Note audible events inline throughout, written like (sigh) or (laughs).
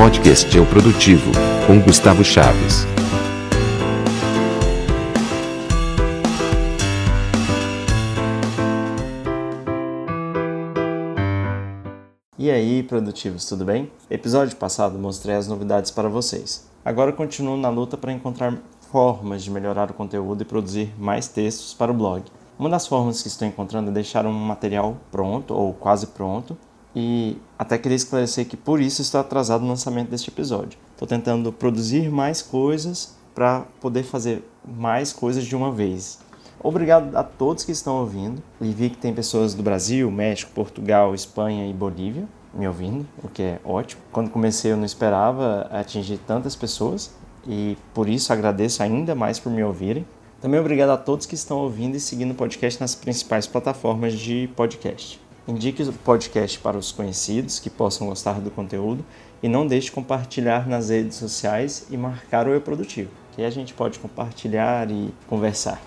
Podcast é o Produtivo, com Gustavo Chaves. E aí, produtivos, tudo bem? Episódio passado mostrei as novidades para vocês. Agora continuo na luta para encontrar formas de melhorar o conteúdo e produzir mais textos para o blog. Uma das formas que estou encontrando é deixar um material pronto ou quase pronto e até queria esclarecer que por isso estou atrasado no lançamento deste episódio. Estou tentando produzir mais coisas para poder fazer mais coisas de uma vez. Obrigado a todos que estão ouvindo. E vi que tem pessoas do Brasil, México, Portugal, Espanha e Bolívia me ouvindo, o que é ótimo. Quando comecei eu não esperava atingir tantas pessoas e por isso agradeço ainda mais por me ouvirem. Também obrigado a todos que estão ouvindo e seguindo o podcast nas principais plataformas de podcast. Indique o podcast para os conhecidos que possam gostar do conteúdo e não deixe de compartilhar nas redes sociais e marcar o Eu Produtivo, que a gente pode compartilhar e conversar.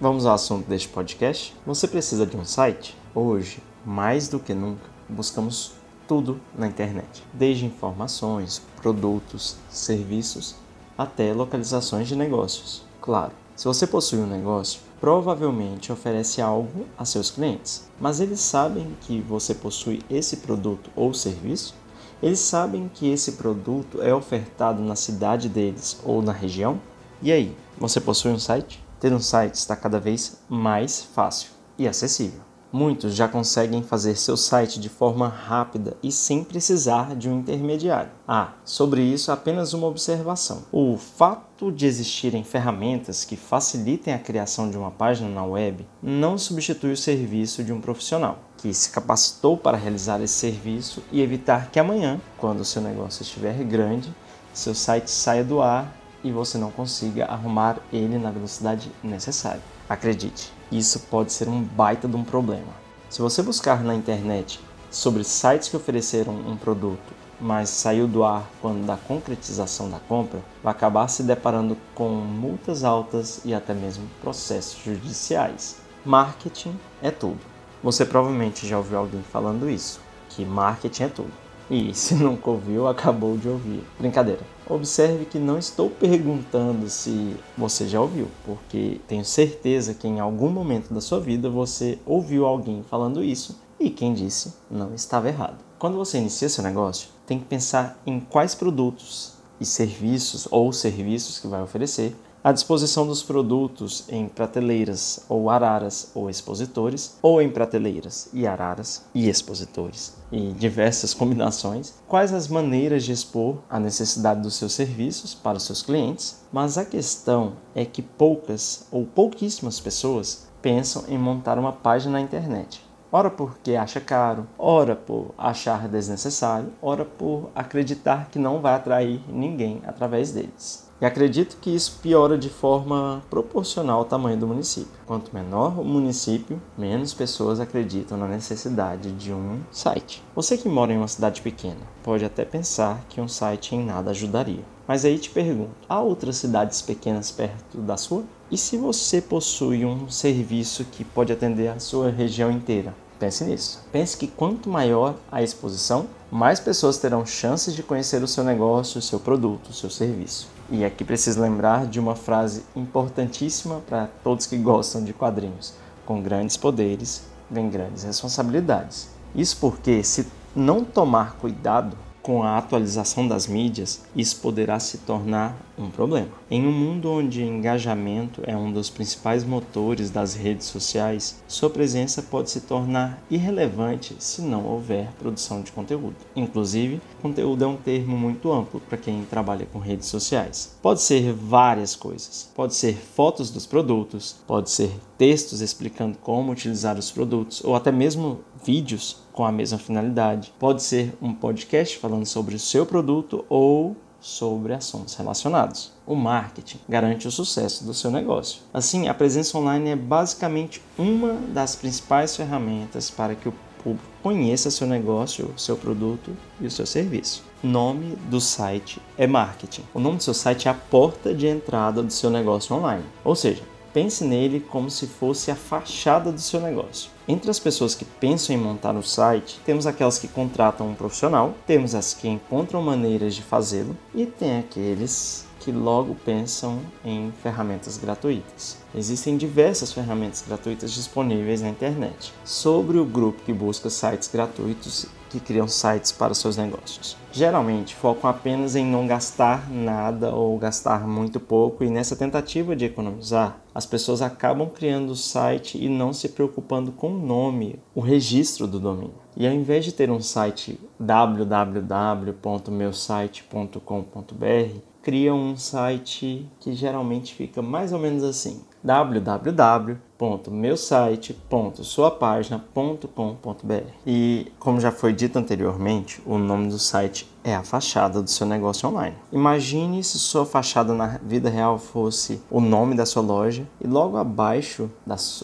Vamos ao assunto deste podcast. Você precisa de um site? Hoje, mais do que nunca, buscamos tudo na internet, desde informações, produtos, serviços até localizações de negócios. Claro, se você possui um negócio, provavelmente oferece algo a seus clientes, mas eles sabem que você possui esse produto ou serviço? Eles sabem que esse produto é ofertado na cidade deles ou na região? E aí, você possui um site? Ter um site está cada vez mais fácil e acessível. Muitos já conseguem fazer seu site de forma rápida e sem precisar de um intermediário. Ah, sobre isso apenas uma observação. O fato de existirem ferramentas que facilitem a criação de uma página na web não substitui o serviço de um profissional que se capacitou para realizar esse serviço e evitar que amanhã, quando seu negócio estiver grande, seu site saia do ar e você não consiga arrumar ele na velocidade necessária. Acredite, isso pode ser um baita de um problema. Se você buscar na internet sobre sites que ofereceram um produto, mas saiu do ar quando da concretização da compra, vai acabar se deparando com multas altas e até mesmo processos judiciais. Marketing é tudo. Você provavelmente já ouviu alguém falando isso, que marketing é tudo. E se (laughs) nunca ouviu, acabou de ouvir. Brincadeira. Observe que não estou perguntando se você já ouviu, porque tenho certeza que em algum momento da sua vida você ouviu alguém falando isso e quem disse não estava errado. Quando você inicia seu negócio, tem que pensar em quais produtos e serviços ou serviços que vai oferecer à disposição dos produtos em prateleiras ou araras ou expositores, ou em prateleiras e araras e expositores, e diversas combinações, quais as maneiras de expor a necessidade dos seus serviços para os seus clientes, mas a questão é que poucas ou pouquíssimas pessoas pensam em montar uma página na internet. Ora porque acha caro, ora por achar desnecessário, ora por acreditar que não vai atrair ninguém através deles. E acredito que isso piora de forma proporcional ao tamanho do município. Quanto menor o município, menos pessoas acreditam na necessidade de um site. Você que mora em uma cidade pequena pode até pensar que um site em nada ajudaria. Mas aí te pergunto: há outras cidades pequenas perto da sua? E se você possui um serviço que pode atender a sua região inteira? Pense nisso. Pense que quanto maior a exposição, mais pessoas terão chances de conhecer o seu negócio, o seu produto, o seu serviço. E aqui preciso lembrar de uma frase importantíssima para todos que gostam de quadrinhos: com grandes poderes vem grandes responsabilidades. Isso porque, se não tomar cuidado, com a atualização das mídias, isso poderá se tornar um problema. Em um mundo onde engajamento é um dos principais motores das redes sociais, sua presença pode se tornar irrelevante se não houver produção de conteúdo. Inclusive, conteúdo é um termo muito amplo para quem trabalha com redes sociais. Pode ser várias coisas. Pode ser fotos dos produtos, pode ser textos explicando como utilizar os produtos ou até mesmo vídeos com a mesma finalidade. Pode ser um podcast falando sobre o seu produto ou sobre assuntos relacionados. O marketing garante o sucesso do seu negócio. Assim, a presença online é basicamente uma das principais ferramentas para que o público conheça seu negócio, seu produto e o seu serviço. Nome do site é marketing. O nome do seu site é a porta de entrada do seu negócio online. Ou seja, Pense nele como se fosse a fachada do seu negócio. Entre as pessoas que pensam em montar um site, temos aquelas que contratam um profissional, temos as que encontram maneiras de fazê-lo e tem aqueles que logo pensam em ferramentas gratuitas. Existem diversas ferramentas gratuitas disponíveis na internet. Sobre o grupo que busca sites gratuitos que criam sites para seus negócios. Geralmente focam apenas em não gastar nada ou gastar muito pouco, e nessa tentativa de economizar, as pessoas acabam criando o site e não se preocupando com o nome, o registro do domínio. E ao invés de ter um site www.meusite.com.br, criam um site que geralmente fica mais ou menos assim: www.meusite.suapagina.com.br. E como já foi dito anteriormente, o nome do site é a fachada do seu negócio online. Imagine se sua fachada na vida real fosse o nome da sua loja e logo abaixo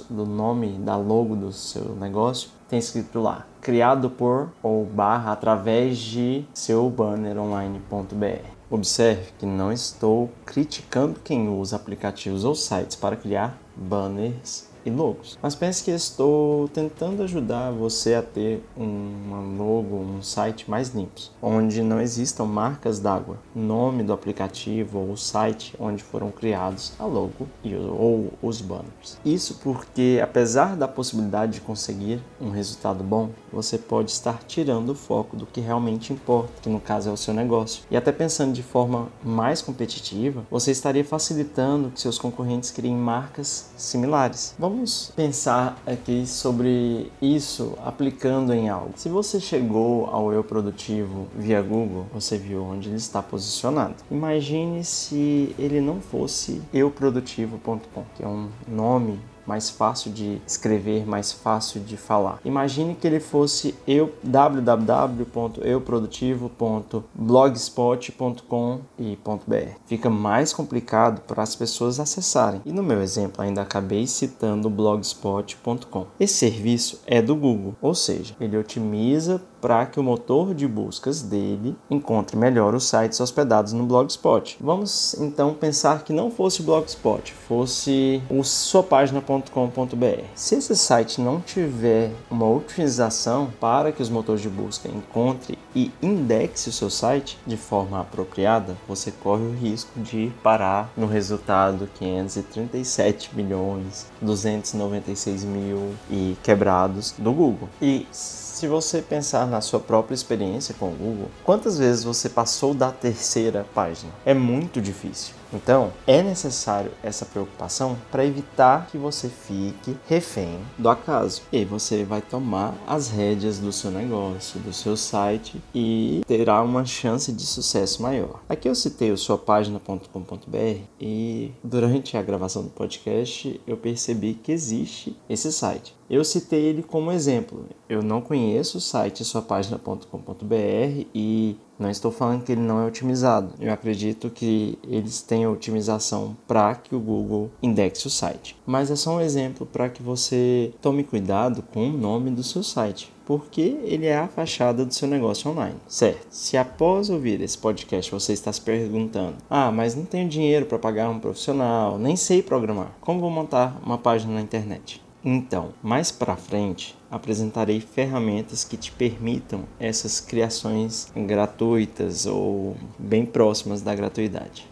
do nome da logo do seu negócio tem escrito lá criado por ou barra através de seu banner online.br. Observe que não estou criticando quem usa aplicativos ou sites para criar banners e logos. Mas pense que estou tentando ajudar você a ter uma logo, um site mais limpos, onde não existam marcas d'água, nome do aplicativo ou site onde foram criados a logo e, ou os banners. Isso porque, apesar da possibilidade de conseguir um resultado bom, você pode estar tirando o foco do que realmente importa, que no caso é o seu negócio. E até pensando de forma mais competitiva, você estaria facilitando que seus concorrentes criem marcas similares. Vamos Vamos pensar aqui sobre isso aplicando em algo. Se você chegou ao eu produtivo via Google, você viu onde ele está posicionado. Imagine se ele não fosse euprodutivo.com, que é um nome mais fácil de escrever, mais fácil de falar. Imagine que ele fosse eu www.euprodutivo.blogspot.com e .br. Fica mais complicado para as pessoas acessarem. E no meu exemplo ainda acabei citando blogspot.com. Esse serviço é do Google, ou seja, ele otimiza para que o motor de buscas dele encontre melhor os sites hospedados no Blogspot. Vamos então pensar que não fosse o Blogspot, fosse o sua página.com.br. Se esse site não tiver uma otimização para que os motores de busca encontrem e indexe o seu site de forma apropriada, você corre o risco de parar no resultado 537 milhões 296 mil e quebrados do Google. E se você pensar na sua própria experiência com o Google, quantas vezes você passou da terceira página? É muito difícil. Então, é necessário essa preocupação para evitar que você fique refém do acaso. E você vai tomar as rédeas do seu negócio, do seu site e terá uma chance de sucesso maior. Aqui eu citei o suapagina.com.br e durante a gravação do podcast eu percebi que existe esse site. Eu citei ele como exemplo. Eu não conheço o site suapagina.com.br e não estou falando que ele não é otimizado. Eu acredito que eles têm otimização para que o Google indexe o site. Mas é só um exemplo para que você tome cuidado com o nome do seu site porque ele é a fachada do seu negócio online, certo? Se após ouvir esse podcast você está se perguntando: "Ah, mas não tenho dinheiro para pagar um profissional, nem sei programar. Como vou montar uma página na internet?" Então, mais para frente, apresentarei ferramentas que te permitam essas criações gratuitas ou bem próximas da gratuidade.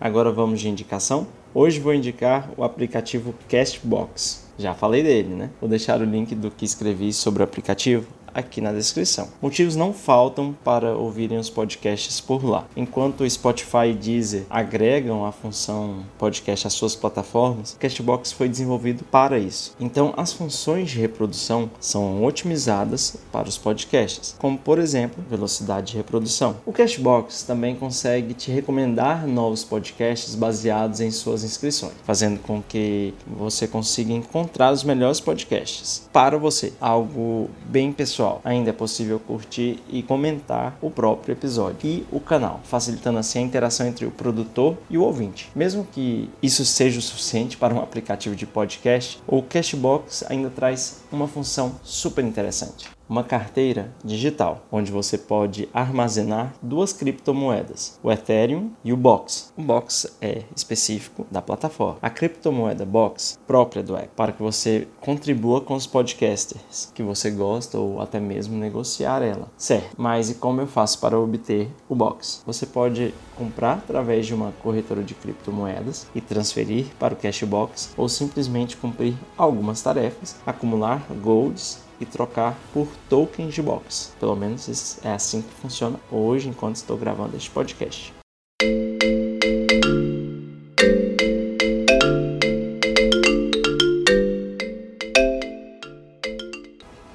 Agora vamos de indicação? Hoje vou indicar o aplicativo Castbox. Já falei dele, né? Vou deixar o link do que escrevi sobre o aplicativo aqui na descrição. Motivos não faltam para ouvirem os podcasts por lá. Enquanto Spotify e Deezer agregam a função podcast às suas plataformas, Castbox foi desenvolvido para isso. Então, as funções de reprodução são otimizadas para os podcasts, como por exemplo, velocidade de reprodução. O Castbox também consegue te recomendar novos podcasts baseados em suas inscrições, fazendo com que você consiga encontrar os melhores podcasts para você. Algo bem pessoal pessoal, ainda é possível curtir e comentar o próprio episódio e o canal, facilitando assim a interação entre o produtor e o ouvinte. Mesmo que isso seja o suficiente para um aplicativo de podcast, o Cashbox ainda traz uma função super interessante uma carteira digital, onde você pode armazenar duas criptomoedas, o Ethereum e o Box. O Box é específico da plataforma. A criptomoeda Box, própria do app, para que você contribua com os podcasters que você gosta ou até mesmo negociar ela. Certo, mas e como eu faço para obter o Box? Você pode comprar através de uma corretora de criptomoedas e transferir para o Cashbox ou simplesmente cumprir algumas tarefas, acumular golds e trocar por tokens de box. Pelo menos é assim que funciona hoje enquanto estou gravando este podcast.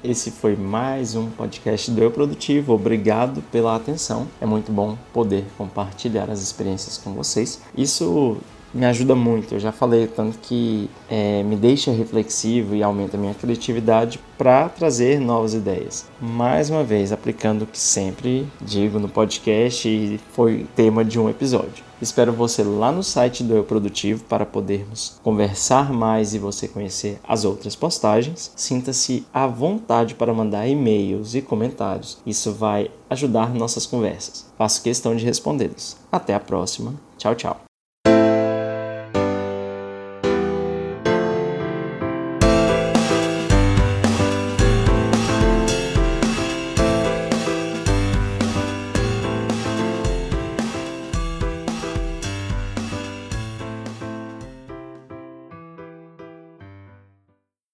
Esse foi mais um podcast do Eu Produtivo. Obrigado pela atenção. É muito bom poder compartilhar as experiências com vocês. Isso me ajuda muito. Eu já falei tanto que é, me deixa reflexivo e aumenta a minha criatividade para trazer novas ideias. Mais uma vez, aplicando o que sempre digo no podcast e foi tema de um episódio. Espero você lá no site do Eu Produtivo para podermos conversar mais e você conhecer as outras postagens. Sinta-se à vontade para mandar e-mails e comentários. Isso vai ajudar nossas conversas. Faço questão de respondê-los. Até a próxima. Tchau, tchau.